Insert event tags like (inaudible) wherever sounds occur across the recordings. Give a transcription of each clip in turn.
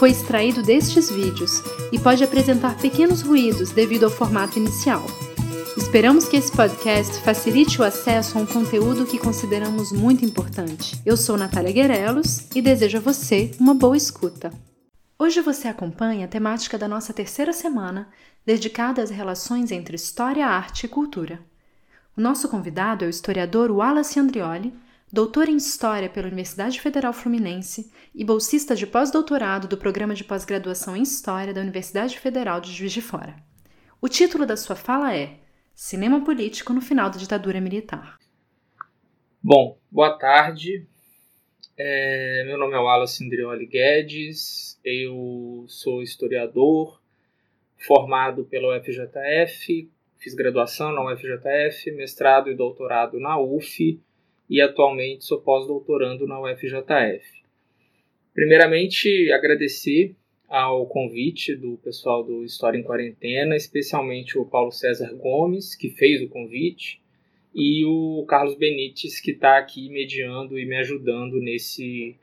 foi extraído destes vídeos e pode apresentar pequenos ruídos devido ao formato inicial. Esperamos que esse podcast facilite o acesso a um conteúdo que consideramos muito importante. Eu sou Natália Guerelos e desejo a você uma boa escuta. Hoje você acompanha a temática da nossa terceira semana, dedicada às relações entre história, arte e cultura. O nosso convidado é o historiador Wallace Andrioli, doutor em História pela Universidade Federal Fluminense e bolsista de pós-doutorado do Programa de Pós-Graduação em História da Universidade Federal de Juiz de Fora. O título da sua fala é Cinema Político no Final da Ditadura Militar. Bom, boa tarde. É, meu nome é Wallace Andrioli Guedes, eu sou historiador, formado pela UFJF, fiz graduação na UFJF, mestrado e doutorado na UF e atualmente sou pós-doutorando na UFJF. Primeiramente, agradecer ao convite do pessoal do História em Quarentena, especialmente o Paulo César Gomes, que fez o convite, e o Carlos Benites, que está aqui mediando e me ajudando nesse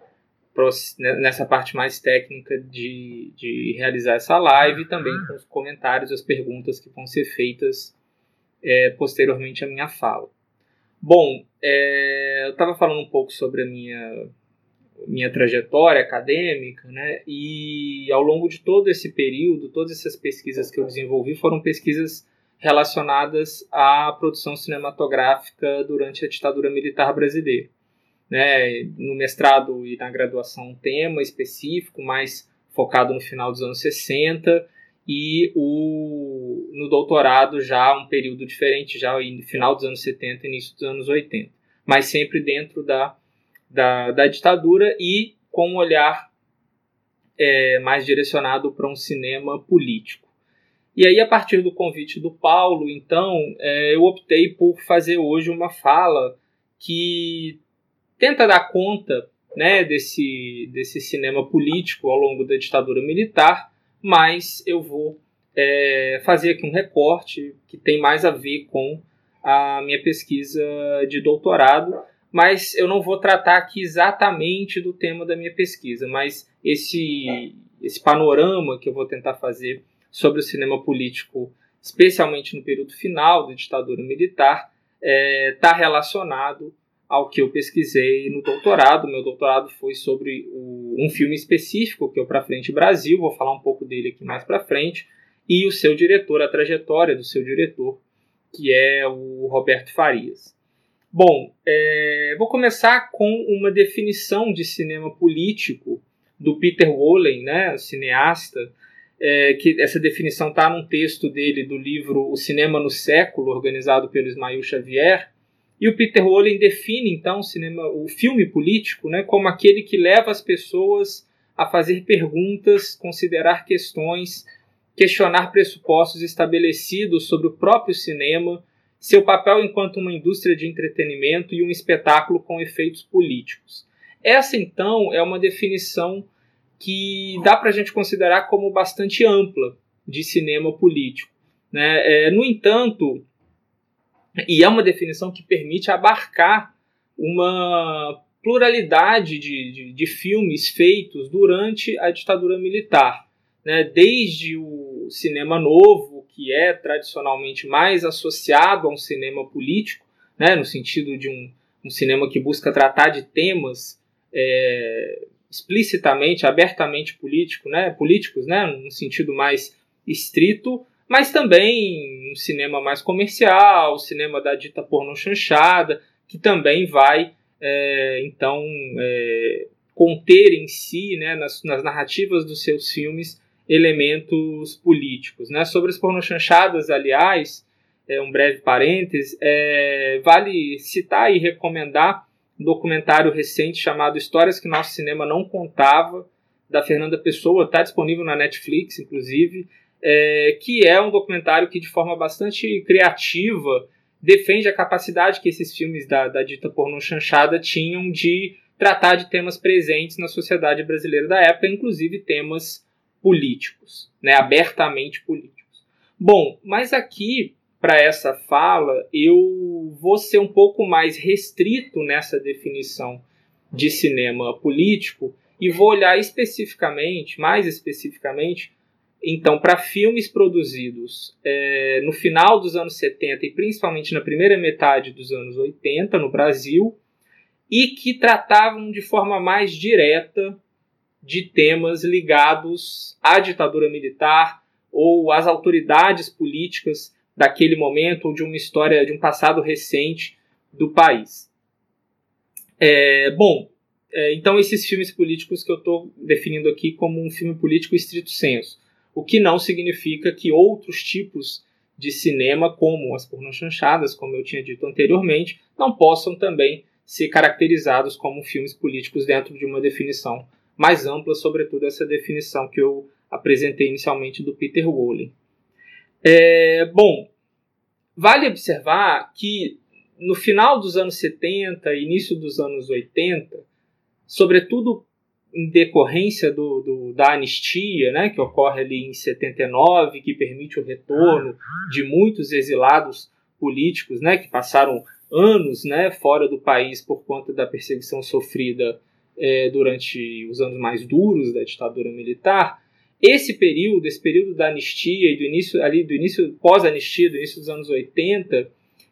né, nessa parte mais técnica de, de realizar essa live e também com os comentários as perguntas que vão ser feitas é, posteriormente à minha fala. Bom, é, eu estava falando um pouco sobre a minha, minha trajetória acadêmica, né? E ao longo de todo esse período, todas essas pesquisas que eu desenvolvi foram pesquisas relacionadas à produção cinematográfica durante a ditadura militar brasileira. Né? No mestrado e na graduação, um tema específico, mais focado no final dos anos 60, e o, no doutorado já um período diferente, já no final dos anos 70 início dos anos 80, mas sempre dentro da, da, da ditadura e com um olhar é, mais direcionado para um cinema político. E aí, a partir do convite do Paulo, então, é, eu optei por fazer hoje uma fala que tenta dar conta né, desse, desse cinema político ao longo da ditadura militar, mas eu vou é, fazer aqui um recorte que tem mais a ver com a minha pesquisa de doutorado, mas eu não vou tratar aqui exatamente do tema da minha pesquisa, mas esse, esse panorama que eu vou tentar fazer sobre o cinema político, especialmente no período final da ditadura militar, está é, tá relacionado ao que eu pesquisei no doutorado. Meu doutorado foi sobre o, um filme específico, que é o Pra Frente Brasil, vou falar um pouco dele aqui mais para frente, e o seu diretor, a trajetória do seu diretor, que é o Roberto Farias. Bom, é, vou começar com uma definição de cinema político do Peter Wollen, né, cineasta, é, que essa definição está num texto dele do livro O Cinema no Século, organizado pelo Ismail Xavier, e o Peter Wollen define então o cinema, o filme político, né, como aquele que leva as pessoas a fazer perguntas, considerar questões, questionar pressupostos estabelecidos sobre o próprio cinema, seu papel enquanto uma indústria de entretenimento e um espetáculo com efeitos políticos. Essa então é uma definição que dá para a gente considerar como bastante ampla de cinema político. Né? É, no entanto, e é uma definição que permite abarcar uma pluralidade de, de, de filmes feitos durante a ditadura militar. Né? Desde o cinema novo, que é tradicionalmente mais associado a um cinema político, né? no sentido de um, um cinema que busca tratar de temas é, explicitamente, abertamente político, né? políticos, né? no sentido mais estrito, mas também um cinema mais comercial, o cinema da dita porno chanchada, que também vai, é, então, é, conter em si, né, nas, nas, narrativas dos seus filmes, elementos políticos. Né? Sobre as pornochanchadas, aliás, é, um breve parêntese, é, vale citar e recomendar um documentário recente chamado Histórias que Nosso Cinema Não Contava, da Fernanda Pessoa, está disponível na Netflix, inclusive, é, que é um documentário que, de forma bastante criativa, defende a capacidade que esses filmes da, da dita pornô chanchada tinham de tratar de temas presentes na sociedade brasileira da época, inclusive temas políticos, né, abertamente políticos. Bom, mas aqui para essa fala eu vou ser um pouco mais restrito nessa definição de cinema político e vou olhar especificamente, mais especificamente, então, para filmes produzidos é, no final dos anos 70 e principalmente na primeira metade dos anos 80 no Brasil, e que tratavam de forma mais direta de temas ligados à ditadura militar ou às autoridades políticas daquele momento ou de uma história de um passado recente do país. É, bom, é, então esses filmes políticos que eu estou definindo aqui como um filme político estrito senso o que não significa que outros tipos de cinema, como as pornochanchadas, como eu tinha dito anteriormente, não possam também ser caracterizados como filmes políticos dentro de uma definição mais ampla, sobretudo essa definição que eu apresentei inicialmente do Peter Wollen. É, bom, vale observar que no final dos anos 70 e início dos anos 80, sobretudo em decorrência do, do, da anistia, né, que ocorre ali em 79, que permite o retorno de muitos exilados políticos, né, que passaram anos, né, fora do país por conta da perseguição sofrida é, durante os anos mais duros da ditadura militar. Esse período, esse período da anistia e do início ali do início pós-anistia, do início dos anos 80,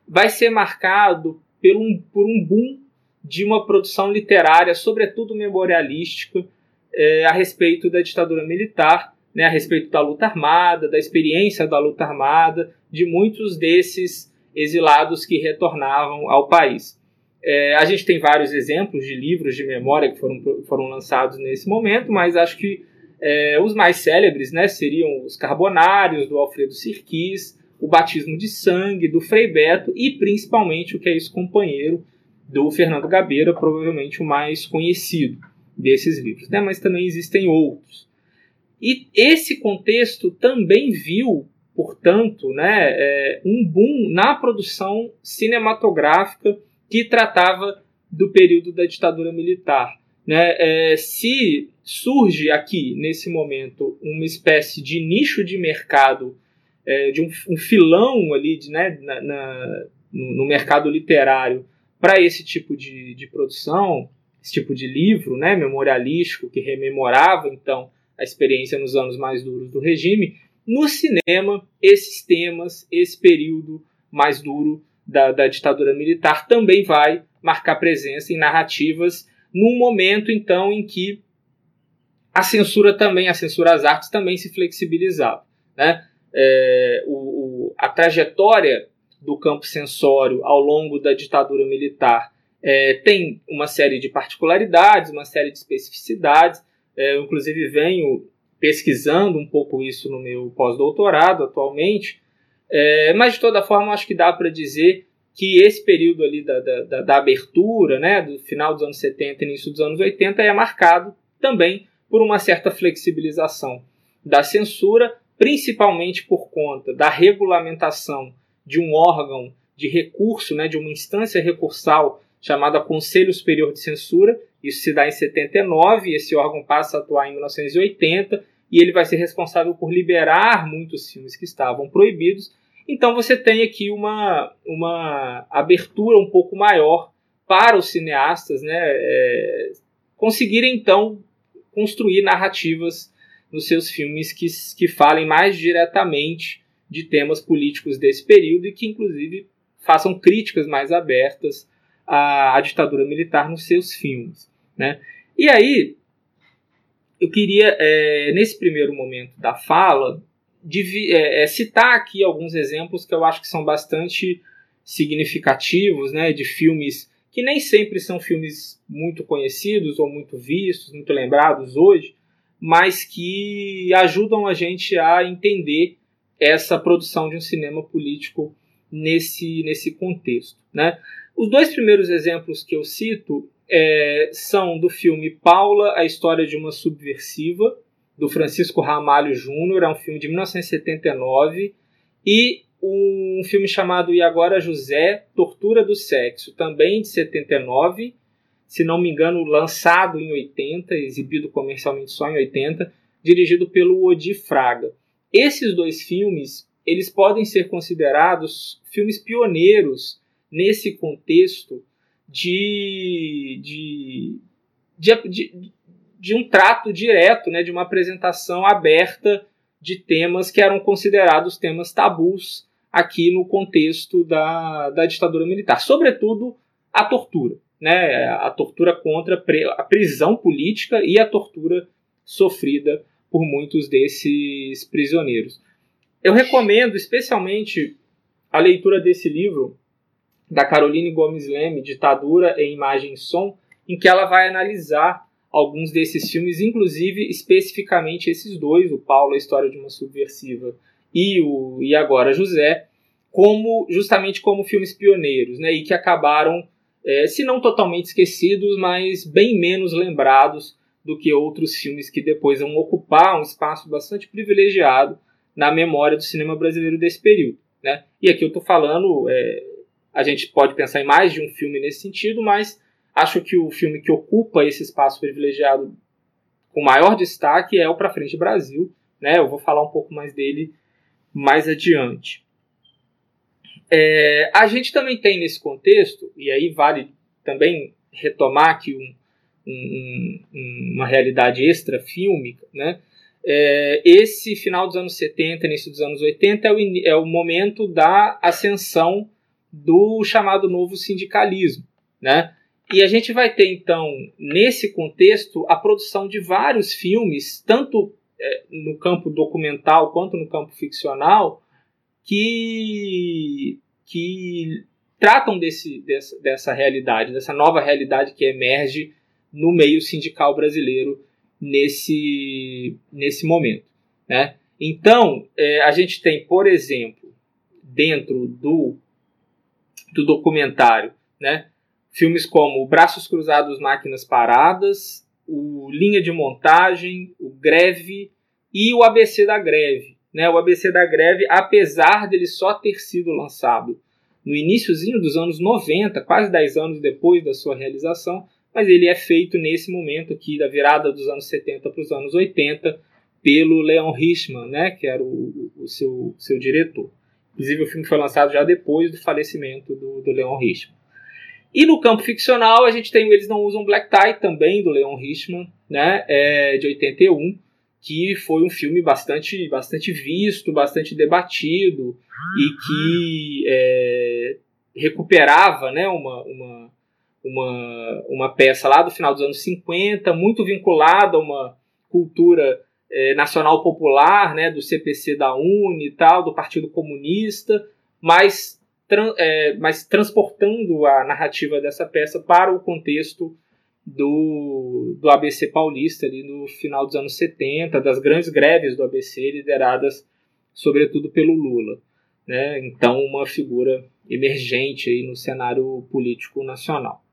vai ser marcado por um, por um boom de uma produção literária, sobretudo memorialística, é, a respeito da ditadura militar, né, a respeito da luta armada, da experiência da luta armada, de muitos desses exilados que retornavam ao país. É, a gente tem vários exemplos de livros de memória que foram, foram lançados nesse momento, mas acho que é, os mais célebres né, seriam os Carbonários, do Alfredo Sirquis, o Batismo de Sangue, do Frei Beto e principalmente o que é isso, companheiro, do Fernando Gabeira, provavelmente o mais conhecido desses livros, né? mas também existem outros. E esse contexto também viu, portanto, né, é, um boom na produção cinematográfica que tratava do período da ditadura militar. Né? É, se surge aqui, nesse momento, uma espécie de nicho de mercado, é, de um, um, filão ali de, né, na, na, no mercado literário, para esse tipo de, de produção, esse tipo de livro né, memorialístico que rememorava então a experiência nos anos mais duros do regime, no cinema, esses temas, esse período mais duro da, da ditadura militar também vai marcar presença em narrativas num momento então em que a censura também, a censura às artes também se flexibilizava. Né? É, o, o, a trajetória do campo sensório ao longo da ditadura militar é, tem uma série de particularidades, uma série de especificidades. É, eu, inclusive, venho pesquisando um pouco isso no meu pós-doutorado atualmente, é, mas de toda forma acho que dá para dizer que esse período ali da, da, da, abertura, né, do final dos anos 70 e início dos anos 80, é marcado também por uma certa flexibilização da censura, principalmente por conta da regulamentação de um órgão de recurso, né, de uma instância recursal chamada Conselho Superior de Censura. Isso se dá em 79, e esse órgão passa a atuar em 1980, e ele vai ser responsável por liberar muitos filmes que estavam proibidos. Então você tem aqui uma, uma abertura um pouco maior para os cineastas né, é, conseguirem então construir narrativas nos seus filmes que, que falem mais diretamente de temas políticos desse período e que, inclusive, façam críticas mais abertas à, à ditadura militar nos seus filmes. Né? E aí, eu queria, é, nesse primeiro momento da fala, de, é, é, citar aqui alguns exemplos que eu acho que são bastante significativos, né, de filmes que nem sempre são filmes muito conhecidos ou muito vistos, muito lembrados hoje, mas que ajudam a gente a entender essa produção de um cinema político nesse, nesse contexto. Né? Os dois primeiros exemplos que eu cito é, são do filme Paula, a história de uma subversiva, do Francisco Ramalho Júnior, é um filme de 1979, e um filme chamado E Agora José, Tortura do Sexo, também de 79, se não me engano, lançado em 80, exibido comercialmente só em 80, dirigido pelo Odi Fraga. Esses dois filmes, eles podem ser considerados filmes pioneiros nesse contexto de, de, de, de, de um trato direto, né, de uma apresentação aberta de temas que eram considerados temas tabus aqui no contexto da, da ditadura militar, sobretudo a tortura, né, a tortura contra a prisão política e a tortura sofrida por muitos desses prisioneiros. Eu recomendo especialmente a leitura desse livro da Caroline Gomes Leme, Ditadura em Imagem e Som, em que ela vai analisar alguns desses filmes, inclusive especificamente esses dois, o Paulo, a história de uma subversiva e o e agora José, como justamente como filmes pioneiros, né, e que acabaram, é, se não totalmente esquecidos, mas bem menos lembrados do que outros filmes que depois vão ocupar um espaço bastante privilegiado na memória do cinema brasileiro desse período. Né? E aqui eu estou falando, é, a gente pode pensar em mais de um filme nesse sentido, mas acho que o filme que ocupa esse espaço privilegiado com maior destaque é o Pra Frente Brasil. Né? Eu vou falar um pouco mais dele mais adiante. É, a gente também tem nesse contexto, e aí vale também retomar aqui um, um, uma realidade extra fílmica, né? É, esse final dos anos 70, início dos anos 80 é o, é o momento da ascensão do chamado novo sindicalismo, né? E a gente vai ter então nesse contexto a produção de vários filmes, tanto é, no campo documental quanto no campo ficcional, que que tratam desse, dessa, dessa realidade, dessa nova realidade que emerge no meio sindical brasileiro nesse, nesse momento. Né? Então, é, a gente tem, por exemplo, dentro do, do documentário, né, filmes como Braços Cruzados, Máquinas Paradas, o Linha de Montagem, o Greve e o ABC da Greve. Né? O ABC da Greve, apesar dele só ter sido lançado no iníciozinho dos anos 90, quase 10 anos depois da sua realização, mas ele é feito nesse momento aqui da virada dos anos 70 para os anos 80 pelo Leon Richman, né, que era o, o seu, seu diretor. Inclusive o filme foi lançado já depois do falecimento do, do Leon Richman. E no campo ficcional a gente tem Eles Não Usam Black Tie, também do Leon Richman, né, é, de 81, que foi um filme bastante, bastante visto, bastante debatido e que é, recuperava né, uma, uma, uma, uma peça lá do final dos anos 50, muito vinculada a uma cultura é, nacional popular, né, do CPC da UNE e tal, do Partido Comunista, mas, tran é, mas transportando a narrativa dessa peça para o contexto do, do ABC paulista ali no final dos anos 70, das grandes greves do ABC lideradas sobretudo pelo Lula. Né? Então, uma figura emergente aí no cenário político nacional.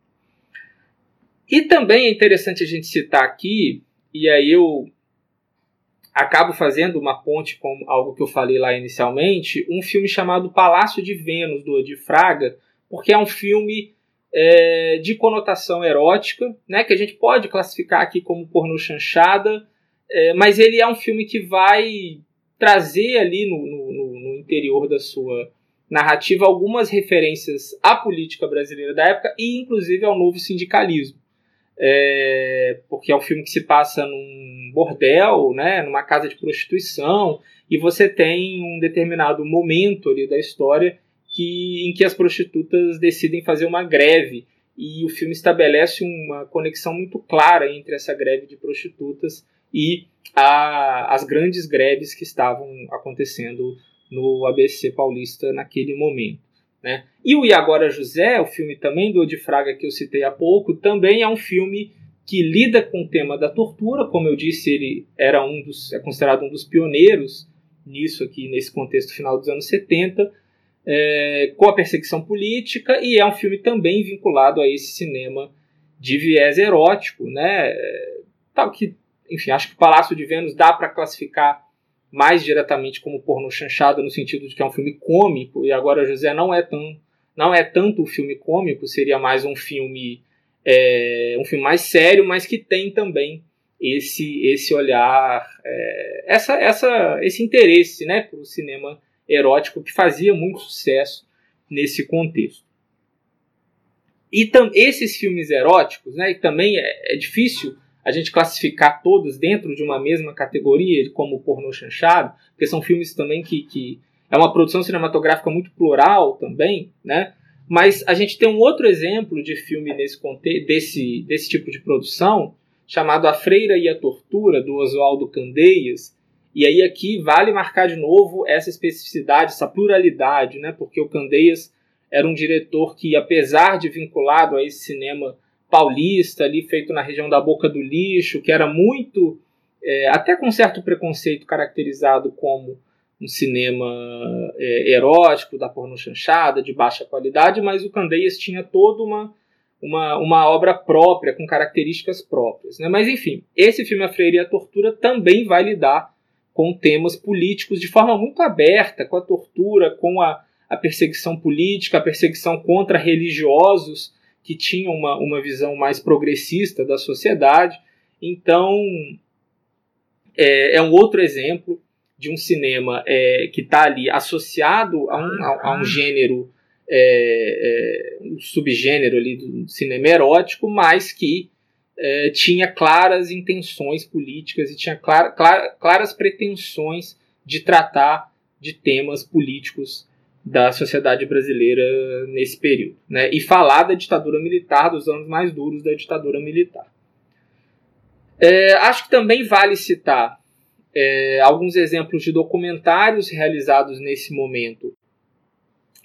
E também é interessante a gente citar aqui, e aí eu acabo fazendo uma ponte com algo que eu falei lá inicialmente, um filme chamado Palácio de Vênus, do Odi Fraga, porque é um filme é, de conotação erótica, né, que a gente pode classificar aqui como pornô chanchada, é, mas ele é um filme que vai trazer ali no, no, no interior da sua narrativa algumas referências à política brasileira da época e inclusive ao novo sindicalismo é, porque é um filme que se passa num bordel, né, numa casa de prostituição, e você tem um determinado momento ali da história que, em que as prostitutas decidem fazer uma greve, e o filme estabelece uma conexão muito clara entre essa greve de prostitutas e a, as grandes greves que estavam acontecendo no ABC paulista naquele momento. Né? E o E Agora José, o filme também do Odi Fraga que eu citei há pouco, também é um filme que lida com o tema da tortura, como eu disse, ele era um dos, é considerado um dos pioneiros nisso aqui, nesse contexto final dos anos 70, é, com a perseguição política, e é um filme também vinculado a esse cinema de viés erótico, né? Tal que, enfim, acho que o Palácio de Vênus dá para classificar mais diretamente como porno chanchada no sentido de que é um filme cômico e agora José não é tão não é tanto um filme cômico, seria mais um filme é, um filme mais sério, mas que tem também esse esse olhar, é, essa, essa, esse interesse né, para o cinema erótico que fazia muito sucesso nesse contexto. E tam, esses filmes eróticos, né, e também é, é, difícil a gente classificar todos dentro de uma mesma categoria, como pornô chanchado, porque são filmes também que, que é uma produção cinematográfica muito plural também, né? Mas a gente tem um outro exemplo de filme nesse desse, desse tipo de produção, chamado A Freira e a Tortura, do Oswaldo Candeias. E aí aqui vale marcar de novo essa especificidade, essa pluralidade, né? Porque o Candeias era um diretor que, apesar de vinculado a esse cinema paulista, ali feito na região da Boca do Lixo, que era muito, é, até com certo preconceito, caracterizado como um cinema é, erótico, da porno chanchada, de baixa qualidade, mas o Candeias tinha toda uma uma, uma obra própria, com características próprias. Né? Mas, enfim, esse filme A Freire e a Tortura também vai lidar com temas políticos de forma muito aberta, com a tortura, com a, a perseguição política, a perseguição contra religiosos que tinham uma, uma visão mais progressista da sociedade. Então, é, é um outro exemplo de um cinema é, que está ali associado a um, a, a um gênero é, é, um subgênero ali do cinema erótico, mas que é, tinha claras intenções políticas e tinha clar, clar, claras pretensões de tratar de temas políticos da sociedade brasileira nesse período, né? E falar da ditadura militar, dos anos mais duros da ditadura militar. É, acho que também vale citar é, alguns exemplos de documentários realizados nesse momento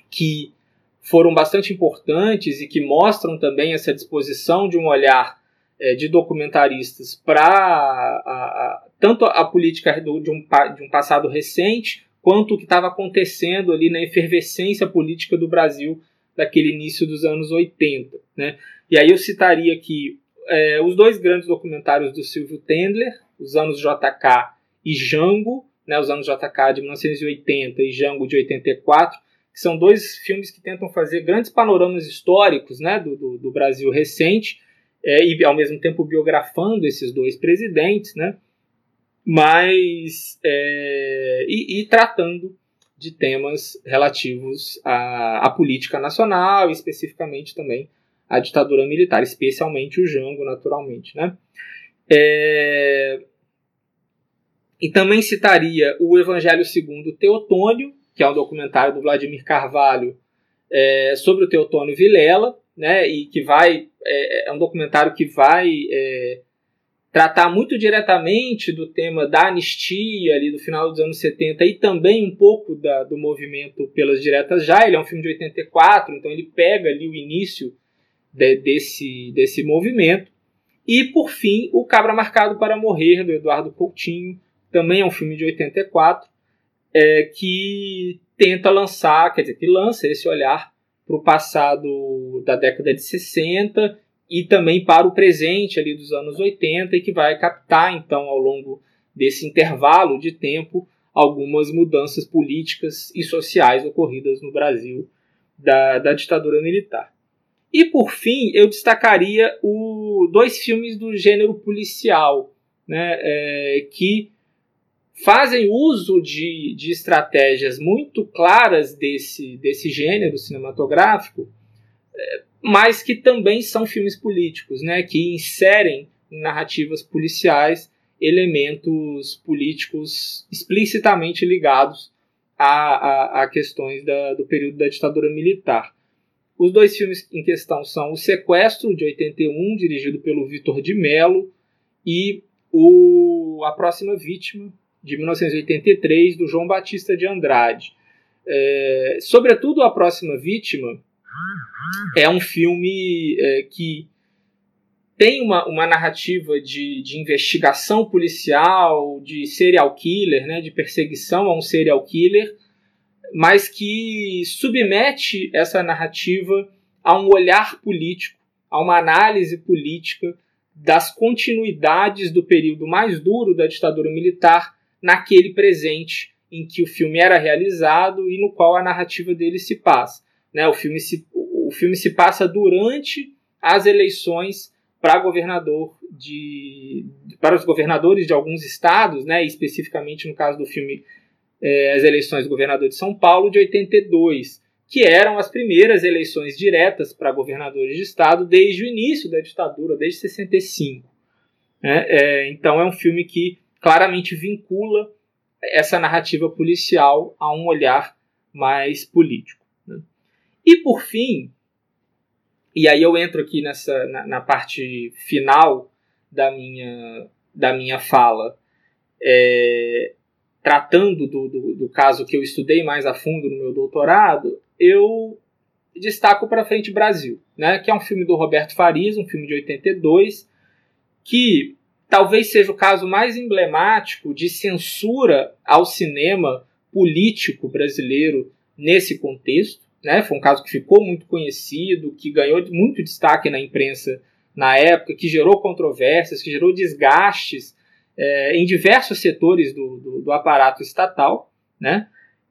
que foram bastante importantes e que mostram também essa disposição de um olhar é, de documentaristas para tanto a política do, de, um, de um passado recente quanto o que estava acontecendo ali na efervescência política do Brasil daquele início dos anos 80. Né? E aí eu citaria aqui é, os dois grandes documentários do Silvio Tendler, Os Anos JK e Jango, né, os anos JK de 1980 e Jango de 84, que são dois filmes que tentam fazer grandes panoramas históricos né, do, do, do Brasil recente, é, e ao mesmo tempo biografando esses dois presidentes, né, mas é, e, e, tratando de temas relativos à, à, política nacional, especificamente também à ditadura militar, especialmente o Jango, naturalmente. Né? É, e também citaria o Evangelho segundo Teotônio, que é um documentário do Vladimir Carvalho é, sobre o Teotônio Vilela, né, e que vai é, é, um documentário que vai é, tratar muito diretamente do tema da anistia ali do final dos anos 70 e também um pouco da, do movimento pelas diretas já. Ele é um filme de 84, então ele pega ali o início de, desse, desse movimento. E por fim, O Cabra Marcado para Morrer, do Eduardo Coutinho, também é um filme de 84, é, que tenta lançar, quer dizer, que lança esse olhar para o passado da década de 60 e também para o presente ali dos anos 80 e que vai captar então ao longo desse intervalo de tempo algumas mudanças políticas e sociais ocorridas no Brasil da, da ditadura militar. E por fim, eu destacaria o, dois filmes do gênero policial, né, é, que fazem uso de, de estratégias muito claras desse, desse gênero cinematográfico, é, mas que também são filmes políticos, né, que inserem em narrativas policiais elementos políticos explicitamente ligados a, a, a questões da, do período da ditadura militar. Os dois filmes em questão são O Sequestro, de 81, dirigido pelo Vitor de Mello, e o A Próxima Vítima, de 1983, do João Batista de Andrade. É, sobretudo, A Próxima Vítima é um filme é, que tem uma, uma narrativa de, de investigação policial, de serial killer, né, de perseguição a um serial killer, mas que submete essa narrativa a um olhar político, a uma análise política das continuidades do período mais duro da ditadura militar naquele presente em que o filme era realizado e no qual a narrativa dele se passa. Né? O, filme se, o filme se passa durante as eleições para governador de para os governadores de alguns estados, né, especificamente no caso do filme é, as eleições do governador de São Paulo de 82, que eram as primeiras eleições diretas para governadores de estado desde o início da ditadura, desde 65. Né? É, então é um filme que claramente vincula essa narrativa policial a um olhar mais político. E por fim, e aí eu entro aqui nessa na, na parte final da minha, da minha fala, é, tratando do, do, do, caso que eu estudei mais a fundo no meu doutorado, eu destaco para frente Brasil, né, que é um filme do Roberto Farias, um filme de 82, que talvez seja o caso mais emblemático de censura ao cinema político brasileiro nesse contexto. Né? Foi um caso que ficou muito conhecido, que ganhou muito destaque na imprensa na época, que gerou controvérsias, que gerou desgastes é, em diversos setores do, do, do, aparato estatal. Né?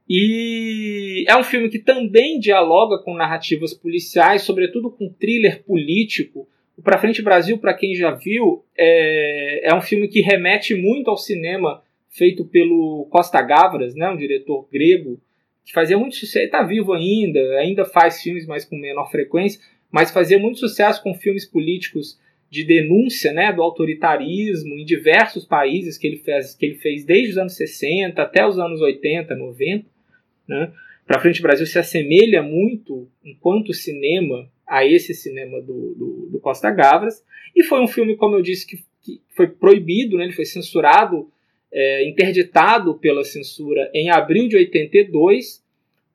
E é um filme que também dialoga com narrativas policiais, sobretudo com thriller político, o Pra Frente Brasil, para quem já viu, é, é um filme que remete muito ao cinema feito pelo Costa Gavras, né, um diretor grego, que fazia muito sucesso, está vivo ainda, ainda faz filmes, mas com menor frequência, mas fazia muito sucesso com filmes políticos de denúncia né, do autoritarismo em diversos países que ele, fez, que ele fez desde os anos 60 até os anos 80, 90. Né? Para Frente Brasil se assemelha muito, enquanto cinema, a esse cinema do, do, do, Costa Gavras. E foi um filme, como eu disse, que, que foi proibido, né, ele foi censurado, é, interditado pela censura em abril de 82,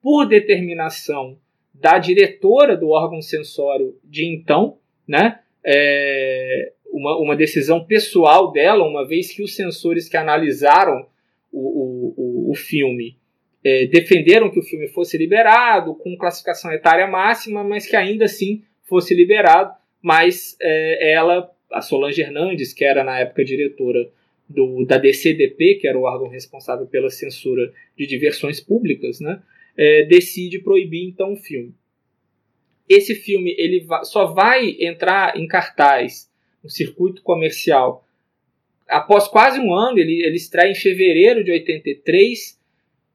por determinação da diretora do órgão censório de então, né, é, uma, uma decisão pessoal dela, uma vez que os censores que analisaram o, o, o filme é, defenderam que o filme fosse liberado, com classificação etária máxima, mas que ainda assim fosse liberado. Mas é, ela, a Solange Hernandes, que era na época diretora do, da DCDP, que era o órgão responsável pela censura de diversões públicas, né, é, decide proibir então o filme. Esse filme ele só vai entrar em cartaz no circuito comercial após quase um ano, ele, ele estreia em fevereiro de 83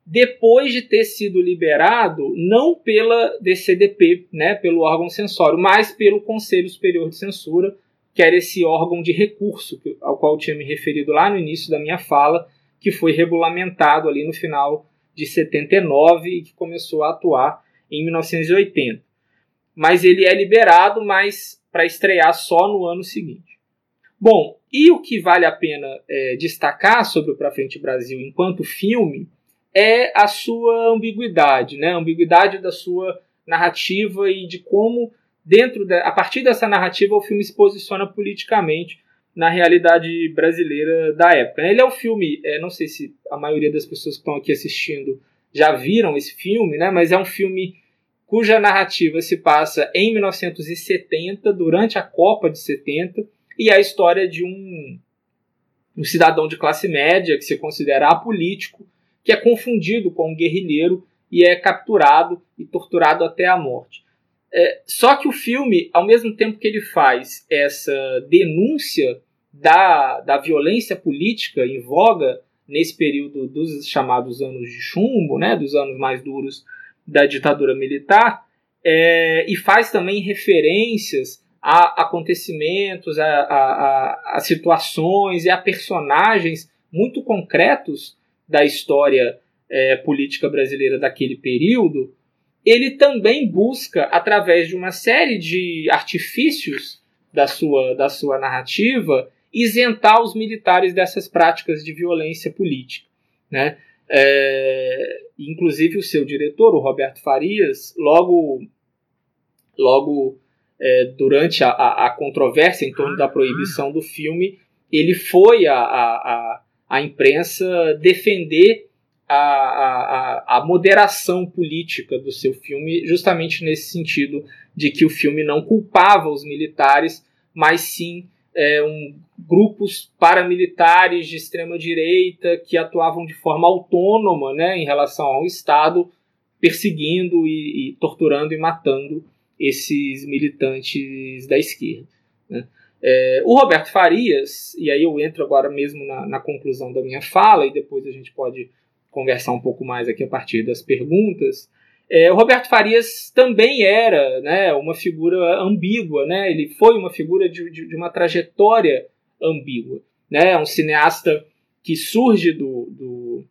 depois de ter sido liberado não pela DCDP, né, pelo órgão censório, mas pelo Conselho Superior de Censura, que era esse órgão de recurso ao qual eu tinha me referido lá no início da minha fala, que foi regulamentado ali no final de 79 e que começou a atuar em 1980. Mas ele é liberado, mas para estrear só no ano seguinte. Bom, e o que vale a pena é, destacar sobre o Pra Frente Brasil enquanto filme é a sua ambiguidade, né? A ambiguidade da sua narrativa e de como, dentro da, a partir dessa narrativa, o filme se posiciona politicamente na realidade brasileira da época. Ele é um filme, é, não sei se a maioria das pessoas que estão aqui assistindo já viram esse filme, né? Mas é um filme cuja narrativa se passa em 1970, durante a Copa de 70, e é a história de um, um cidadão de classe média que se considera apolítico que é confundido com um guerrilheiro e é capturado e torturado até a morte. É, só que o filme, ao mesmo tempo que ele faz essa denúncia da, da violência política em voga nesse período dos chamados anos de chumbo, né, dos anos mais duros da ditadura militar, é, e faz também referências a acontecimentos, a, a, a, situações e a personagens muito concretos da história é, política brasileira daquele período, ele também busca, através de uma série de artifícios da sua, da sua narrativa, isentar os militares dessas práticas de violência política. Né? É, inclusive o seu diretor, o Roberto Farias, logo, logo é, durante a, a, a, controvérsia em torno da proibição do filme, ele foi a, a, a imprensa defender a, a, a, moderação política do seu filme, justamente nesse sentido de que o filme não culpava os militares, mas sim é, um, grupos paramilitares de extrema direita que atuavam de forma autônoma né, em relação ao Estado, perseguindo e, e torturando e matando esses militantes da esquerda. Né. É, o Roberto Farias, e aí eu entro agora mesmo na, na, conclusão da minha fala, e depois a gente pode conversar um pouco mais aqui a partir das perguntas. É, o Roberto Farias também era né, uma figura ambígua, né? ele foi uma figura de, de, de uma trajetória ambígua. Né? Um cineasta que surge do, do,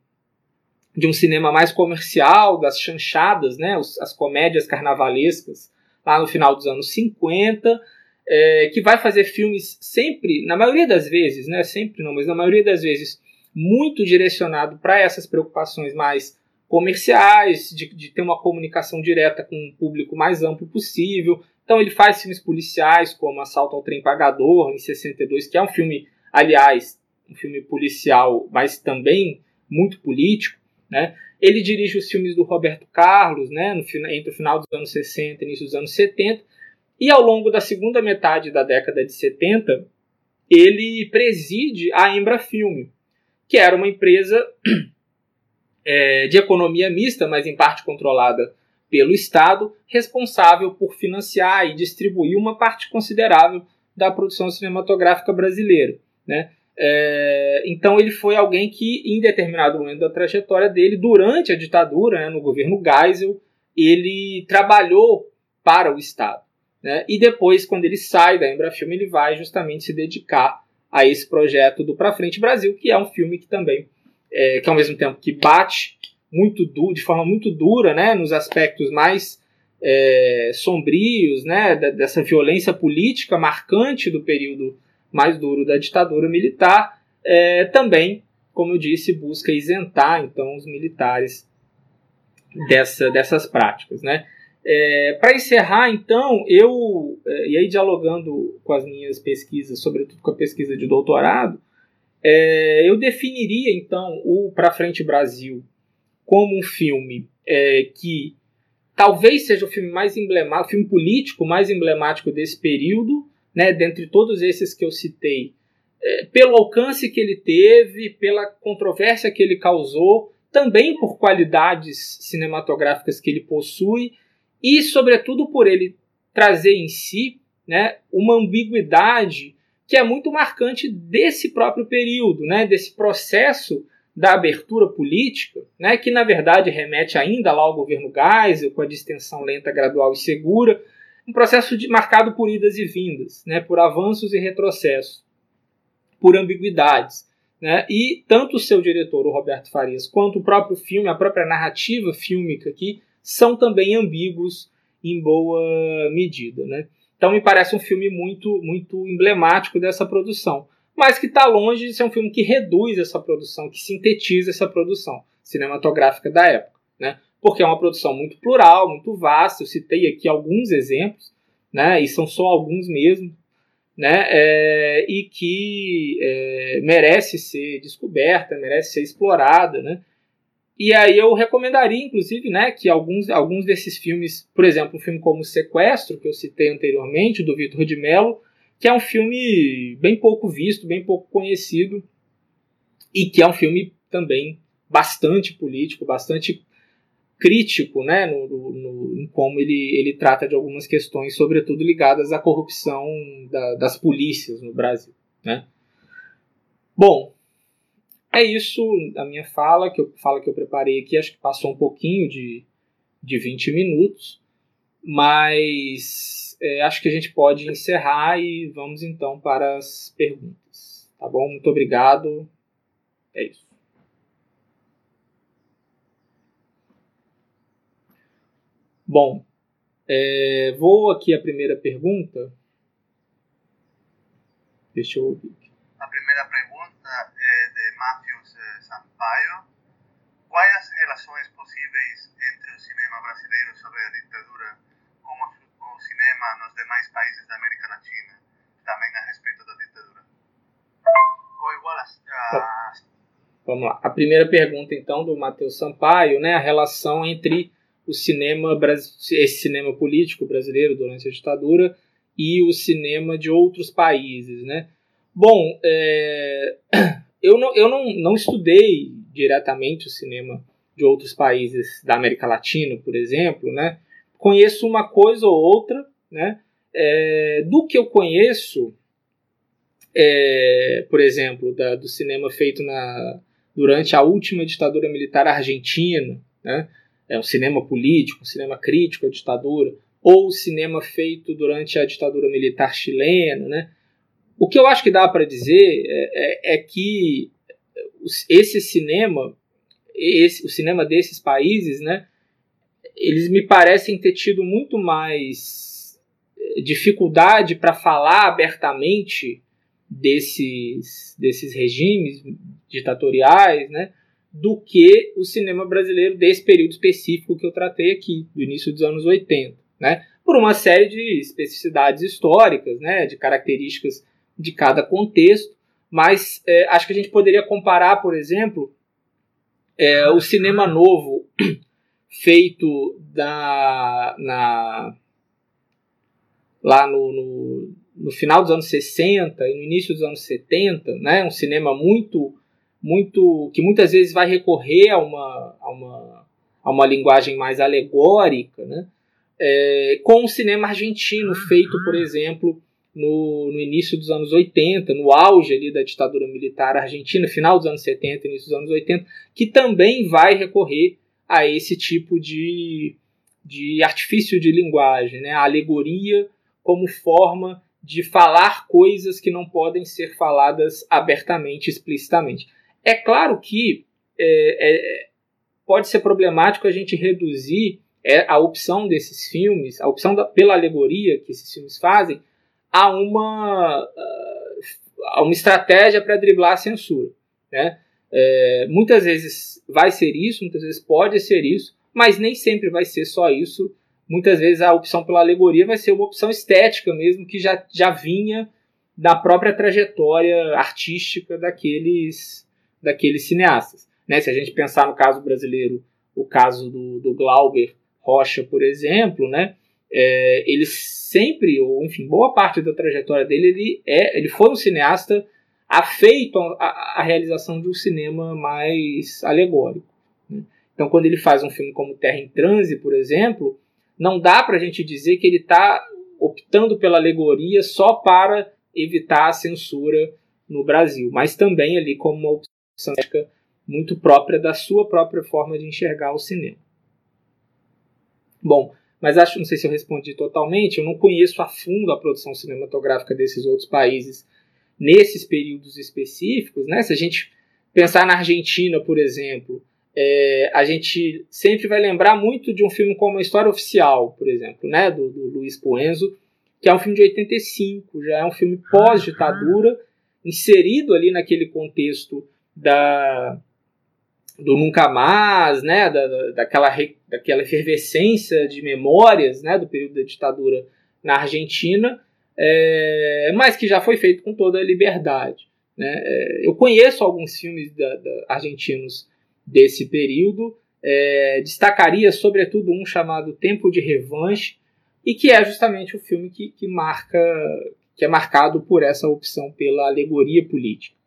de um cinema mais comercial, das chanchadas, né? as comédias carnavalescas, lá no final dos anos 50, é, que vai fazer filmes sempre, na maioria das vezes, né? sempre não, mas na maioria das vezes, muito direcionado para essas preocupações mais comerciais, de, de, ter uma comunicação direta com um público mais amplo possível. Então ele faz filmes policiais, como Assalto ao Trem Pagador, em 62, que é um filme, aliás, um filme policial, mas também muito político. Né? Ele dirige os filmes do Roberto Carlos, né, no, entre o final dos anos 60 e início dos anos 70. E ao longo da segunda metade da década de 70, ele preside a Embra Filme, que era uma empresa (clears throat) é, de economia mista, mas em parte controlada pelo Estado, responsável por financiar e distribuir uma parte considerável da produção cinematográfica brasileira. Né? É, então ele foi alguém que, em determinado momento da trajetória dele, durante a ditadura, né, no governo Geisel, ele trabalhou para o Estado. Né? E depois, quando ele sai da Embrafilme, ele vai justamente se dedicar a esse projeto do Pra Frente Brasil, que é um filme que também é, que ao mesmo tempo que bate muito du de forma muito dura, né, nos aspectos mais é, sombrios, né, dessa violência política marcante do período mais duro da ditadura militar, é, também, como eu disse, busca isentar então os militares dessa, dessas práticas, né. É, Para encerrar, então, eu, é, e aí dialogando com as minhas pesquisas, sobretudo com a pesquisa de doutorado, é, eu definiria então o Pra Frente Brasil como um filme é, que talvez seja o filme mais emblemático, filme político mais emblemático desse período, né, dentre todos esses que eu citei, é, pelo alcance que ele teve, pela controvérsia que ele causou, também por qualidades cinematográficas que ele possui e, sobretudo, por ele trazer em si né, uma ambiguidade que é muito marcante desse próprio período, né, desse processo da abertura política, né, que na verdade remete ainda lá ao governo Geisel, com a distensão lenta, gradual e segura, um processo de, marcado por idas e vindas, né, por avanços e retrocessos, por ambiguidades. Né, e tanto o seu diretor, o Roberto Farias, quanto o próprio filme, a própria narrativa fílmica aqui, são também ambíguos em boa medida. Né? Então me parece um filme muito, muito emblemático dessa produção, mas que está longe de ser um filme que reduz essa produção, que sintetiza essa produção cinematográfica da época, né? Porque é uma produção muito plural, muito vasta. Eu citei aqui alguns exemplos, né? E são só alguns mesmo, né? É, e que é, merece ser descoberta, merece ser explorada, né? E aí eu recomendaria, inclusive, né, que alguns, alguns desses filmes, por exemplo, um filme como Sequestro, que eu citei anteriormente, do Vitor de Mello, que é um filme bem pouco visto, bem pouco conhecido, e que é um filme também bastante político, bastante crítico né, no, no, em como ele, ele trata de algumas questões, sobretudo ligadas à corrupção da, das polícias no Brasil. Né? Bom, é isso a minha fala, que eu fala que eu preparei aqui, acho que passou um pouquinho de, de 20 minutos, mas é, acho que a gente pode encerrar e vamos então para as perguntas. Tá bom? Muito obrigado. É isso. Bom, é, vou aqui a primeira pergunta. Deixa eu ouvir. A primeira pergunta é de Matthews eh, Sampaio. Quais as relações possíveis entre o cinema brasileiro sobre a ditadura com o cinema nos demais países da América Latina, também a respeito da ditadura? Ou igual a... a... Vamos lá. A primeira pergunta, então, do Matheus Sampaio, né, a relação entre o cinema, esse cinema político brasileiro durante a ditadura e o cinema de outros países, né? Bom, é, (clears throat) eu, não, eu não, não estudei diretamente o cinema de outros países da América Latina, por exemplo, né? Conheço uma coisa ou outra, né? É, do que eu conheço, é, por exemplo, da, do cinema feito na, durante a última ditadura militar argentina, né? é um cinema político, um cinema crítico à ditadura, ou o cinema feito durante a ditadura militar chilena. Né? O que eu acho que dá para dizer é, é, é, que esse cinema, esse, o cinema desses países, né, eles me parecem ter tido muito mais eh, dificuldade para falar abertamente desses, desses regimes ditatoriais, né, do que o cinema brasileiro desse período específico que eu tratei aqui, do início dos anos 80, né, por uma série de especificidades históricas, né, de características de cada contexto, mas é, acho que a gente poderia comparar, por exemplo, é, o cinema novo (clears throat) feito da, na, lá no, no, no, final dos anos 60 e no início dos anos 70, né, um cinema muito, muito que muitas vezes vai recorrer a uma, a uma, a uma linguagem mais alegórica, né, é, com o cinema argentino feito, por exemplo, no, no, início dos anos 80, no auge ali da ditadura militar argentina, final dos anos 70, início dos anos 80, que também vai recorrer a esse tipo de, de artifício de linguagem, né? a alegoria como forma de falar coisas que não podem ser faladas abertamente, explicitamente. É claro que é, é, pode ser problemático a gente reduzir é, a opção desses filmes, a opção da, pela alegoria que esses filmes fazem, a uma, a uma estratégia para driblar a censura. Né? É, muitas vezes vai ser isso, muitas vezes pode ser isso, mas nem sempre vai ser só isso. Muitas vezes a opção pela alegoria vai ser uma opção estética mesmo, que já, já vinha da própria trajetória artística daqueles, daqueles cineastas. Né? Se a gente pensar no caso brasileiro, o caso do, do Glauber Rocha, por exemplo, né? É, ele sempre, ou enfim, boa parte da trajetória dele, ele, é, ele foi um cineasta afeito à, realização de um cinema mais alegórico. Né? Então, quando ele faz um filme como Terra em Transe, por exemplo, não dá para a gente dizer que ele está optando pela alegoria só para evitar a censura no Brasil, mas também ali como uma opção muito própria da sua própria forma de enxergar o cinema. Bom, mas acho, não sei se eu respondi totalmente, eu não conheço a fundo a produção cinematográfica desses outros países nesses períodos específicos, né? Se a gente pensar na Argentina, por exemplo, é, a gente sempre vai lembrar muito de um filme como A História Oficial, por exemplo, né? Do, do Luiz Puenzo, que é um filme de 85, já é um filme pós-ditadura, inserido ali naquele contexto da, do Nunca Mais, né, da, daquela, daquela efervescência de memórias né, do período da ditadura na Argentina, é, mas que já foi feito com toda a liberdade. Né? É, eu conheço alguns filmes da, da, argentinos desse período, é, destacaria sobretudo um chamado Tempo de Revanche, e que é justamente o filme que, que marca que é marcado por essa opção pela alegoria política.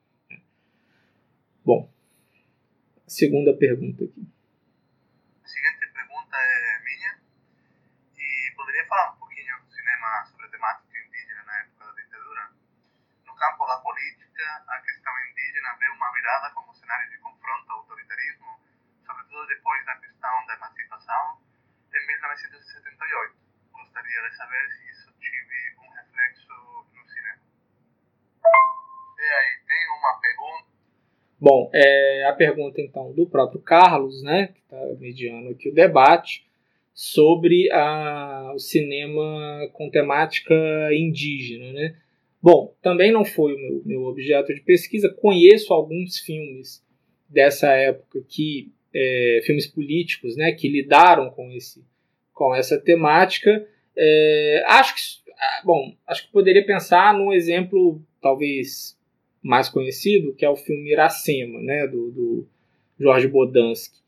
Bom, segunda pergunta aqui. Pergunta é minha. E poderia falar um pouquinho do cinema sobre a temática indígena na época da ditadura? No campo da política, a questão indígena vê uma virada como cenário de confronto ao autoritarismo, sobretudo depois da questão da emancipação em 1978. Gostaria de saber se isso tive um reflexo no cinema. E aí, tem uma pergunta Bom, é, a pergunta então do próprio Carlos, né, que está mediando aqui o debate, sobre a, o cinema com temática indígena. Né? Bom, também não foi o meu, meu objeto de pesquisa, conheço alguns filmes dessa época que é, filmes políticos né, que lidaram com, esse, com essa temática. É, acho que ah, bom, acho que poderia pensar num exemplo talvez mais conhecido, que é o filme Iracema, né, do, do Jorge Bodansky.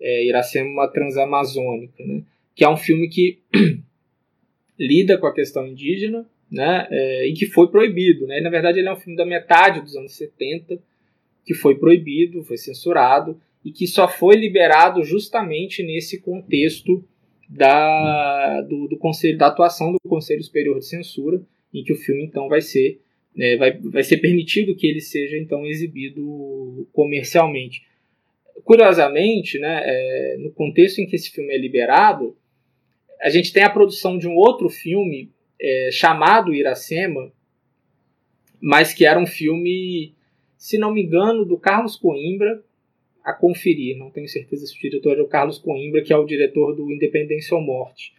É, Iracema, uma transamazônica, né, que é um filme que (clears throat) lida com a questão indígena, né, é, e que foi proibido. Né? Na verdade, ele é um filme da metade dos anos 70, que foi proibido, foi censurado, e que só foi liberado justamente nesse contexto da, do, do conselho da atuação do Conselho Superior de Censura, em que o filme então vai ser é, vai, vai ser permitido que ele seja então exibido comercialmente. Curiosamente, né, é, no contexto em que esse filme é liberado, a gente tem a produção de um outro filme é, chamado Iracema, mas que era um filme, se não me engano, do Carlos Coimbra, a conferir, não tenho certeza se o diretor é o Carlos Coimbra, que é o diretor do Independência ou Morte,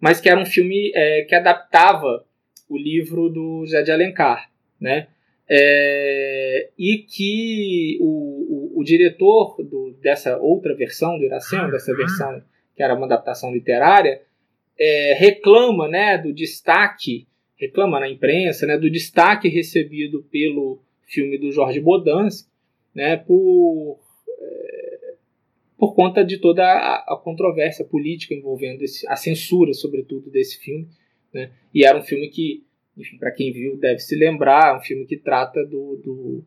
mas que era um filme é, que adaptava o livro do José de Alencar, né? É, e que o, o, o diretor do, dessa outra versão do Iracema, dessa versão que era uma adaptação literária, é, reclama né, do destaque, reclama na imprensa, né, do destaque recebido pelo filme do Jorge Bodansky, né, por, é, por conta de toda a, a controvérsia política envolvendo esse, a censura, sobretudo, desse filme. Né, e era um filme que enfim, para quem viu deve se lembrar, é um filme que trata do, do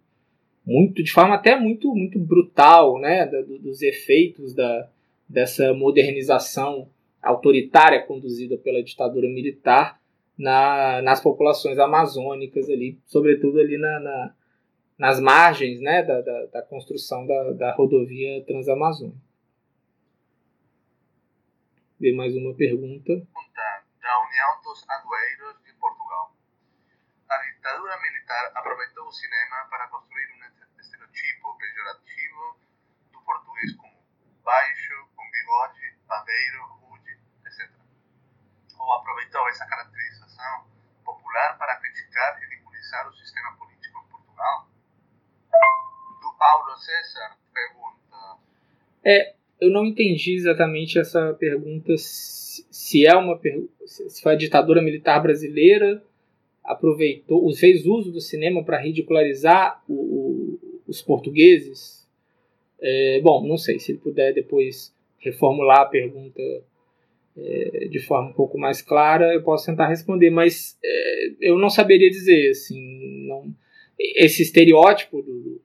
muito de forma até muito muito brutal, né, do, dos efeitos da, dessa modernização autoritária conduzida pela ditadura militar na, nas populações amazônicas ali, sobretudo ali na, na nas margens, né, da, da, da construção da, da rodovia Transamazônica. Vê mais uma pergunta. Da União dos Adueiros ditadura militar aproveitou o cinema para construir um estereotipo pejorativo do português como baixo, com bigode, padeiro, rude, etc. Ou aproveitou essa caracterização popular para criticar e ridiculizar o sistema político em Portugal? Do Paulo César pergunta. É, eu não entendi exatamente essa pergunta se é uma se foi a ditadura militar brasileira aproveitou, fez uso do cinema para ridicularizar o, o, os portugueses? É, bom, não sei, se ele puder depois reformular a pergunta é, de forma um pouco mais clara, eu posso tentar responder, mas é, eu não saberia dizer, assim, não, esse estereótipo do,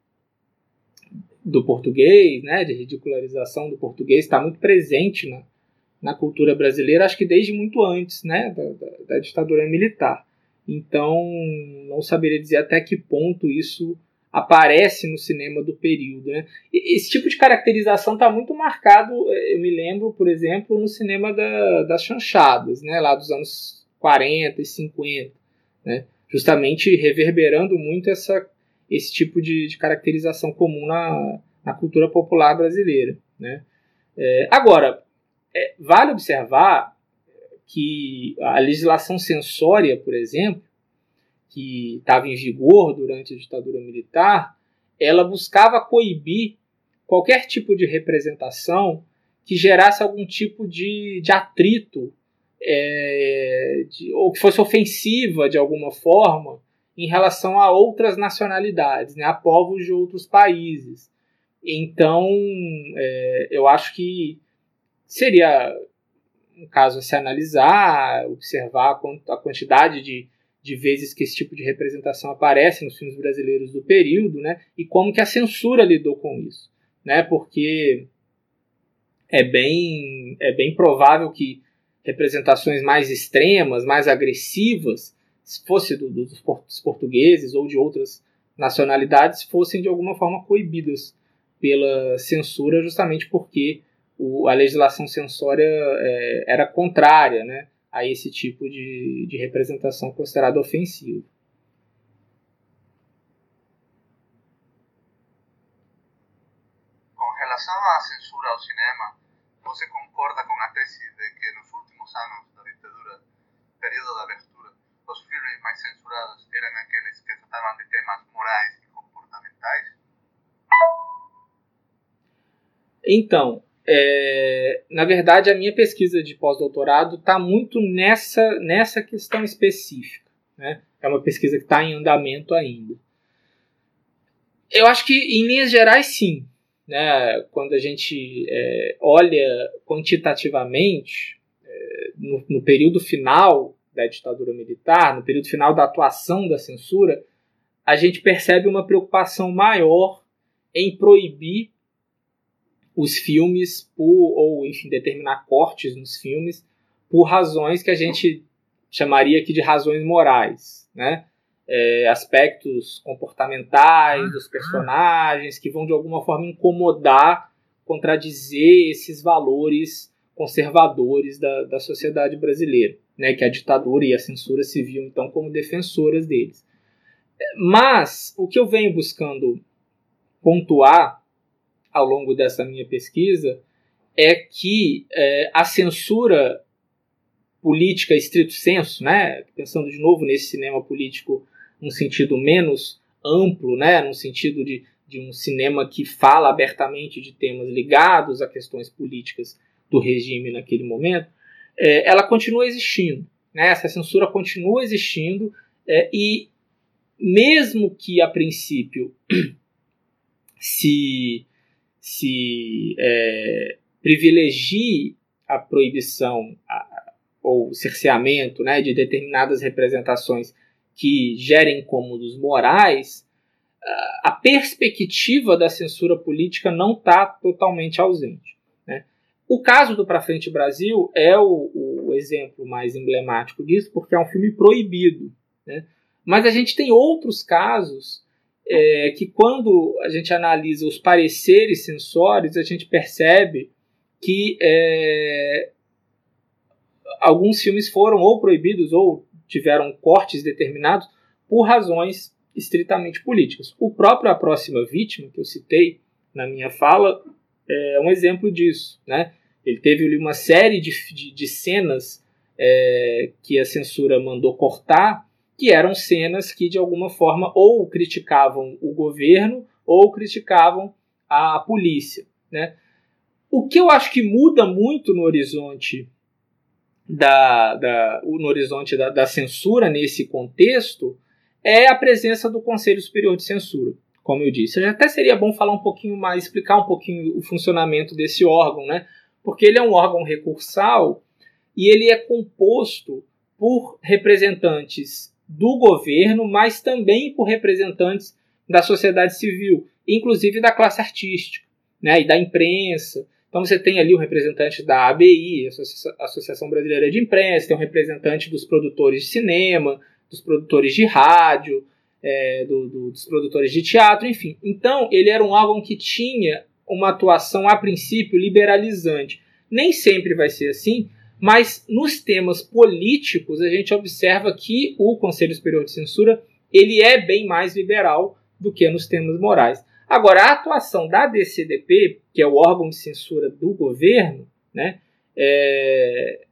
do português, né, de ridicularização do português, está muito presente na, na cultura brasileira, acho que desde muito antes, né, da, da, da ditadura militar. Então, não saberia dizer até que ponto isso aparece no cinema do período. Né? Esse tipo de caracterização está muito marcado, eh, eu me lembro, por exemplo, no cinema da, das chanchadas, né? lá dos anos 40 e 50, né? justamente reverberando muito essa, esse tipo de, de caracterização comum na, na cultura popular brasileira. Né? É, agora, é, vale observar que a legislação censória, por exemplo, que estava em vigor durante a ditadura militar, ela buscava coibir qualquer tipo de representação que gerasse algum tipo de, de atrito é, de, ou que fosse ofensiva de alguma forma em relação a outras nacionalidades, né, a povos de outros países. Então, é, eu acho que seria um caso a se analisar, observar a quantidade de, de vezes que esse tipo de representação aparece nos filmes brasileiros do período, né? E como que a censura lidou com isso, né? Porque é bem é bem provável que representações mais extremas, mais agressivas, se fosse do, do, dos portugueses ou de outras nacionalidades, fossem de alguma forma coibidas pela censura, justamente porque o, a legislação censória é, era contrária né, a esse tipo de, de representação considerada ofensiva. Com relação à censura ao cinema, você concorda com a tese de que nos últimos anos da ditadura, período da abertura, os filmes mais censurados eram aqueles que tratavam de temas morais e comportamentais? Então, é, na verdade, a minha pesquisa de pós-doutorado está muito nessa, nessa questão específica. Né? É uma pesquisa que está em andamento ainda. Eu acho que, em linhas gerais, sim. Né? Quando a gente é, olha quantitativamente, é, no, no, período final da ditadura militar, no período final da atuação da censura, a gente percebe uma preocupação maior em proibir os filmes por, ou enfim determinar cortes nos filmes por razões que a gente chamaria aqui de razões morais, né? É, aspectos comportamentais dos personagens que vão de alguma forma incomodar, contradizer esses valores conservadores da, da sociedade brasileira, né? Que a ditadura e a censura se viam então como defensoras deles. Mas o que eu venho buscando pontuar ao longo dessa minha pesquisa é que é, a censura política estrito senso, né, pensando de novo nesse cinema político num sentido menos amplo, né, no sentido de, de um cinema que fala abertamente de temas ligados a questões políticas do regime naquele momento, é, ela continua existindo. Né, essa censura continua existindo é, e mesmo que a princípio (clears throat) se, se é, privilegie a proibição a, ou cerceamento né, de determinadas representações que gerem incômodos morais, a perspectiva da censura política não está totalmente ausente. Né? O caso do Pra Frente Brasil é o, o, exemplo mais emblemático disso, porque é um filme proibido. Né? Mas a gente tem outros casos é, que, quando a gente analisa os pareceres censórios, a gente percebe que é, alguns filmes foram ou proibidos ou tiveram cortes determinados por razões estritamente políticas. O próprio A Próxima Vítima, que eu citei na minha fala, é um exemplo disso. Né? Ele teve uma série de, de, de cenas é, que a censura mandou cortar que eram cenas que de alguma forma ou criticavam o governo ou criticavam a polícia, né? O que eu acho que muda muito no horizonte da, da no horizonte da, da censura nesse contexto é a presença do Conselho Superior de Censura, como eu disse. Até seria bom falar um pouquinho mais, explicar um pouquinho o funcionamento desse órgão, né? Porque ele é um órgão recursal e ele é composto por representantes do governo, mas também por representantes da sociedade civil, inclusive da classe artística né, e da imprensa. Então você tem ali o representante da ABI, Associação Brasileira de Imprensa, tem o representante dos produtores de cinema, dos produtores de rádio, é, do, do, dos produtores de teatro, enfim. Então ele era um órgão que tinha uma atuação a princípio liberalizante. Nem sempre vai ser assim, mas nos temas políticos, a gente observa que o Conselho Superior de Censura ele é bem mais liberal do que nos temas morais. Agora, a atuação da DCDP, que é o órgão de censura do governo, né, é,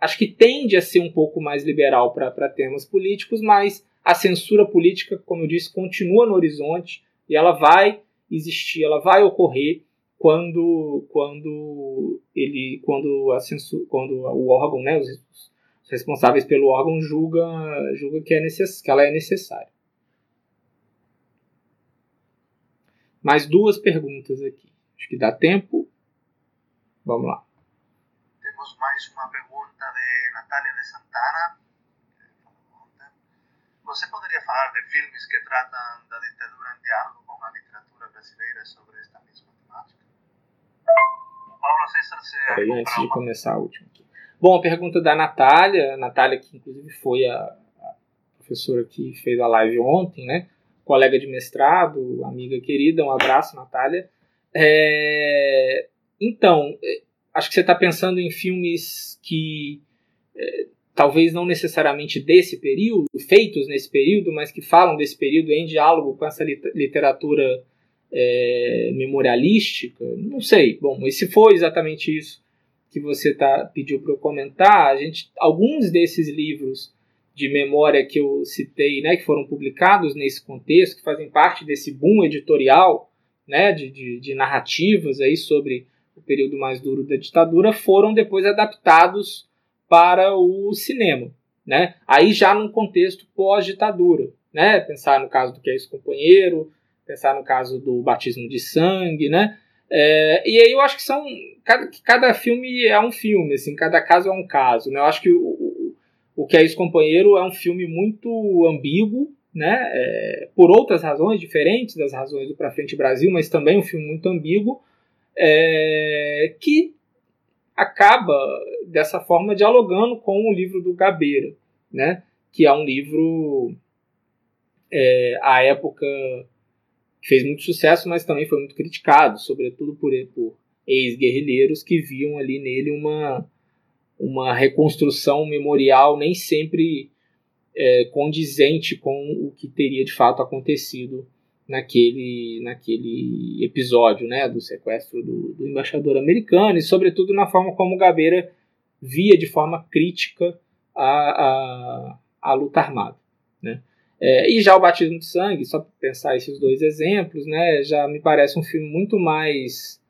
acho que tende a ser um pouco mais liberal para temas políticos, mas a censura política, como eu disse, continua no horizonte e ela vai existir, ela vai ocorrer quando quando ele quando a quando o órgão, né, os, os responsáveis pelo órgão julga julga que é necess, que ela é necessária. Mais duas perguntas aqui. Acho que dá tempo. Vamos lá. Temos mais uma pergunta de Natália de Santana. Você poderia falar de filmes que tratam da ditadura em diálogo com a literatura brasileira sobre esta mesma temática? Antes de começar a última aqui. Bom, a pergunta da Natália, Natália que inclusive foi a, a professora que fez a live ontem, né? Colega de mestrado, amiga querida, um abraço, Natália. É, então, é, acho que você está pensando em filmes que é, talvez não necessariamente desse período, feitos nesse período, mas que falam desse período em diálogo com essa literatura é, memorialística, não sei. Bom, e se for exatamente isso que você tá, pediu para eu comentar, a gente, alguns desses livros de memória que eu citei, né, que foram publicados nesse contexto, que fazem parte desse boom editorial, né, de, de, de narrativas aí sobre o período mais duro da ditadura, foram depois adaptados para o cinema, né? Aí já num contexto pós-ditadura, né? Pensar no caso do Que é esse companheiro, pensar no caso do batismo de sangue, né? É, e aí eu acho que são cada, cada filme é um filme, assim, cada caso é um caso, né? Eu acho que o, o, Que é Isso Companheiro é um filme muito ambíguo, né? É, por outras razões diferentes das razões do Pra Frente Brasil, mas também um filme muito ambíguo, é, que acaba dessa forma dialogando com o livro do Gabeira, né? Que é um livro é, à época fez muito sucesso, mas também foi muito criticado, sobretudo por, por ex-guerrilheiros que viam ali nele uma, uma reconstrução memorial nem sempre é, condizente com o que teria de fato acontecido naquele, naquele episódio né, do sequestro do, do embaixador americano e, sobretudo, na forma como Gabeira via de forma crítica a, a, a luta armada. Né? É, e já o Batismo de Sangue, só para pensar esses dois exemplos, né, já me parece um filme muito mais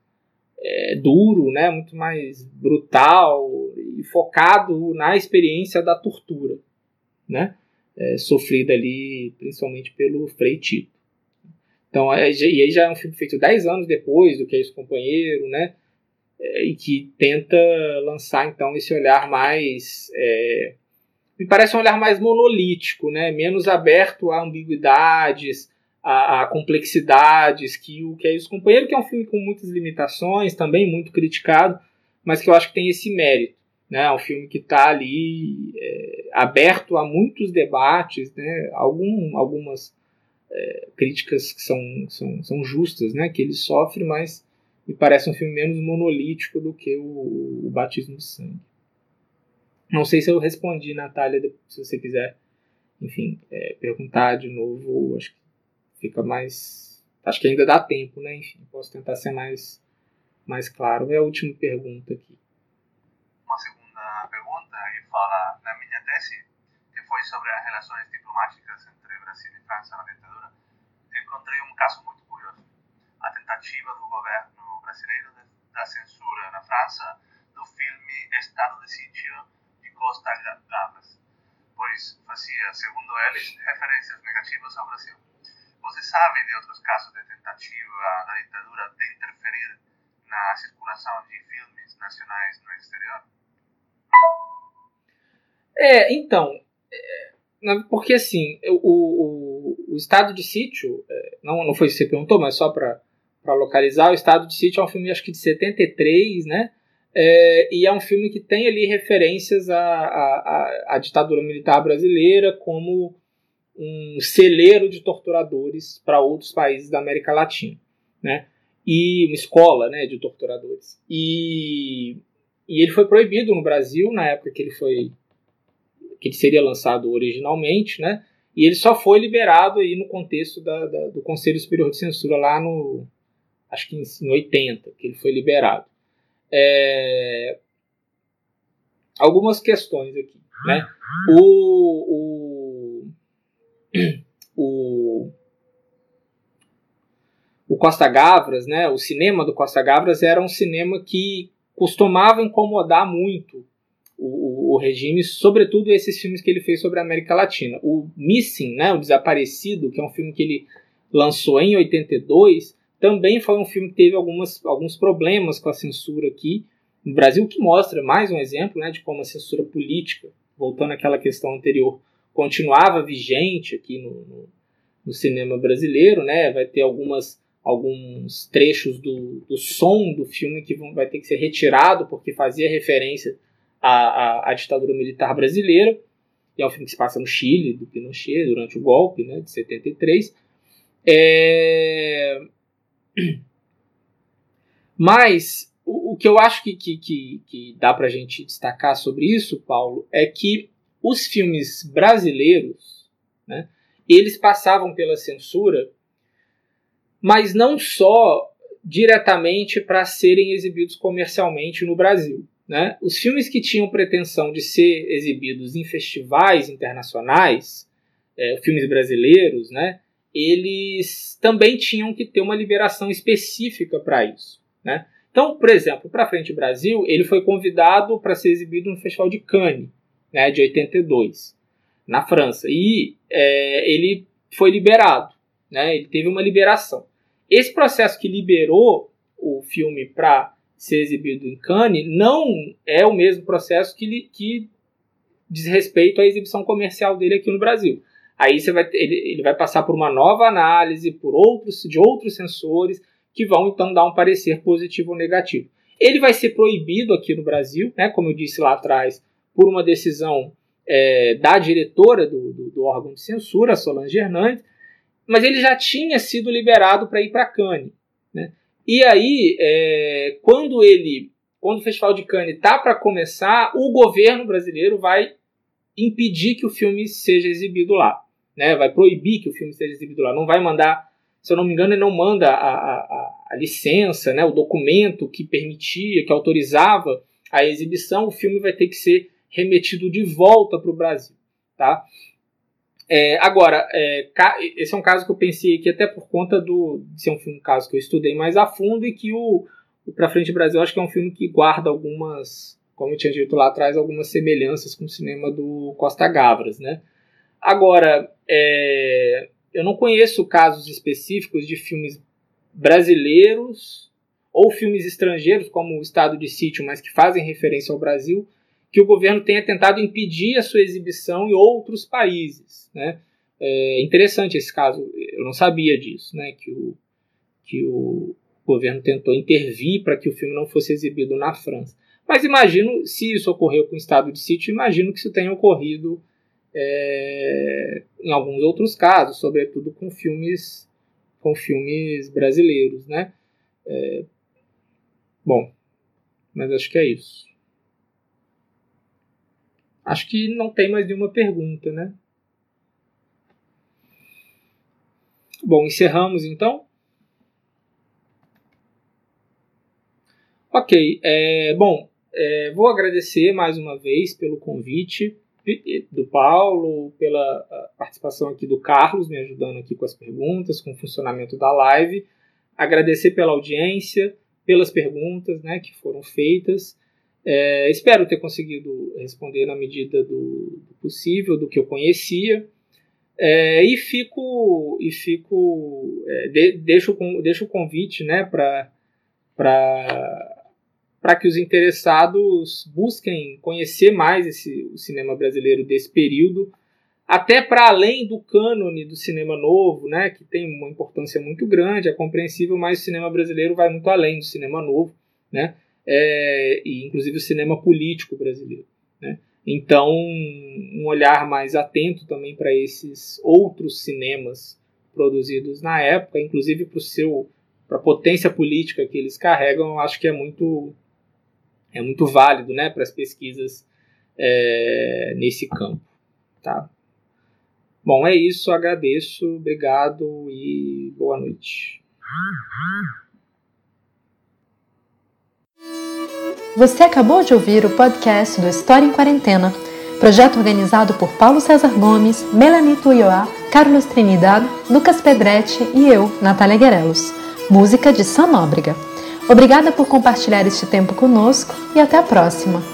é, duro, né, muito mais brutal e focado na experiência da tortura, né, é, sofrida ali principalmente pelo Frei Tito. Então, é, e aí já é um filme feito 10 anos depois do que é esse companheiro, né, é, e que tenta lançar então esse olhar mais é, me parece um olhar mais monolítico, né? menos aberto a ambiguidades, a, a, complexidades que o que é isso companheiro, que é um filme com muitas limitações, também muito criticado, mas que eu acho que tem esse mérito. Né? É um filme que está ali é, aberto a muitos debates, né? Algum, algumas é, críticas que são, são, são justas né? que ele sofre, mas me parece um filme menos monolítico do que o, o Batismo de Sangue. Não sei se eu respondi, Natália, se você quiser, enfim, é, perguntar de novo, acho que fica mais. Acho que ainda dá tempo, né? Enfim, posso tentar ser mais, mais claro. É a última pergunta aqui. Uma segunda pergunta, e fala na minha tese, que foi sobre as relações diplomáticas entre Brasil e França na ditadura, encontrei um caso muito curioso. A tentativa do governo brasileiro da censura na França do filme Estado de Sítio Costa Gavras, pois fazia, segundo eles, referências negativas ao Brasil. Você sabe de outros casos de tentativa da ditadura de interferir na circulação de filmes nacionais no exterior? É, então, é, porque assim, o, o, o, estado de sítio, é, não, não foi isso que você perguntou, mas só para localizar, o estado de sítio é um filme acho que de 73, né? É, e é um filme que tem ali referências à, à, à, ditadura militar brasileira como um celeiro de torturadores para outros países da América Latina, né? E uma escola, né, de torturadores. E, e ele foi proibido no Brasil na época que ele foi que ele seria lançado originalmente, né? E ele só foi liberado aí no contexto da, da, do Conselho Superior de Censura lá no acho que em, em 80 que ele foi liberado é, algumas questões aqui. Né? O, o, o, o Costa Gavras, né, o cinema do Costa Gavras era um cinema que costumava incomodar muito o, o, regime, sobretudo esses filmes que ele fez sobre a América Latina. O Missing, né, o Desaparecido, que é um filme que ele lançou em 82, também foi um filme que teve algumas, alguns problemas com a censura aqui no Brasil, que mostra mais um exemplo né, de como a censura política, voltando àquela questão anterior, continuava vigente aqui no, no, no cinema brasileiro. Né, vai ter algumas, alguns trechos do, do som do filme que vão, vai ter que ser retirado porque fazia referência à, à, à ditadura militar brasileira. E é um filme que se passa no Chile, do Pinochet, durante o golpe né, de 73. É, mas o, o que eu acho que, que, que, que dá para a gente destacar sobre isso, Paulo, é que os filmes brasileiros, né, eles passavam pela censura, mas não só diretamente para serem exibidos comercialmente no Brasil. Né? Os filmes que tinham pretensão de ser exibidos em festivais internacionais, é, filmes brasileiros, né, eles também tinham que ter uma liberação específica para isso. Né? Então, por exemplo, para Frente Brasil, ele foi convidado para ser exibido no Festival de Cannes, né, de 82, na França. E é, ele foi liberado, né, ele teve uma liberação. Esse processo que liberou o filme para ser exibido em Cannes não é o mesmo processo que, que diz respeito à exibição comercial dele aqui no Brasil. Aí você vai, ele, ele vai passar por uma nova análise por outros, de outros sensores que vão então dar um parecer positivo ou negativo. Ele vai ser proibido aqui no Brasil, né, como eu disse lá atrás, por uma decisão é, da diretora do, do, do, órgão de censura, Solange Hernandes, mas ele já tinha sido liberado para ir para Cannes. Né? E aí, é, quando ele, quando o Festival de Cannes está para começar, o governo brasileiro vai impedir que o filme seja exibido lá, né? Vai proibir que o filme seja exibido lá, não vai mandar, se eu não me engano, ele não manda a, a, a licença, né? O documento que permitia, que autorizava a exibição, o filme vai ter que ser remetido de volta para o Brasil, tá? É, agora, é, esse é um caso que eu pensei aqui até por conta do, de ser um filme, um caso que eu estudei mais a fundo e que o, o Pra Frente Brasil acho que é um filme que guarda algumas, como eu tinha dito lá atrás, algumas semelhanças com o cinema do Costa Gavras, né? Agora, é, eu não conheço casos específicos de filmes brasileiros ou filmes estrangeiros, como o Estado de Sítio, mas que fazem referência ao Brasil, que o governo tenha tentado impedir a sua exibição em outros países. Né? É interessante esse caso, eu não sabia disso, né? que, o, que o governo tentou intervir para que o filme não fosse exibido na França. Mas imagino, se isso ocorreu com o estado de sítio, imagino que isso tenha ocorrido é, em alguns outros casos, sobretudo com filmes, com filmes brasileiros, né? É, bom, mas acho que é isso. Acho que não tem mais nenhuma pergunta, né? Bom, encerramos então. Ok, é, bom, é, vou agradecer mais uma vez pelo convite do Paulo, pela participação aqui do Carlos, me ajudando aqui com as perguntas, com o funcionamento da live. Agradecer pela audiência, pelas perguntas né, que foram feitas. É, espero ter conseguido responder na medida do, possível, do que eu conhecia. É, e fico, e fico é, de, deixo, deixo o convite né, para que os interessados busquem conhecer mais esse, o cinema brasileiro desse período, até para além do cânone do cinema novo, né, que tem uma importância muito grande, é compreensível, mas o cinema brasileiro vai muito além do cinema novo. Né? é, e inclusive o cinema político brasileiro. Né? Então, um olhar mais atento também para esses outros cinemas produzidos na época, inclusive para o seu para a potência política que eles carregam, eu acho que é muito é muito válido, né, para as pesquisas é, nesse campo, tá? Bom, é isso, agradeço, obrigado e boa noite. Você acabou de ouvir o podcast do História em Quarentena, projeto organizado por Paulo César Gomes, Melanie Tuioá, Carlos Trinidad, Lucas Pedretti e eu, Natália Guerelos. Música de Sam Nóbrega. Obrigada por compartilhar este tempo conosco e até a próxima!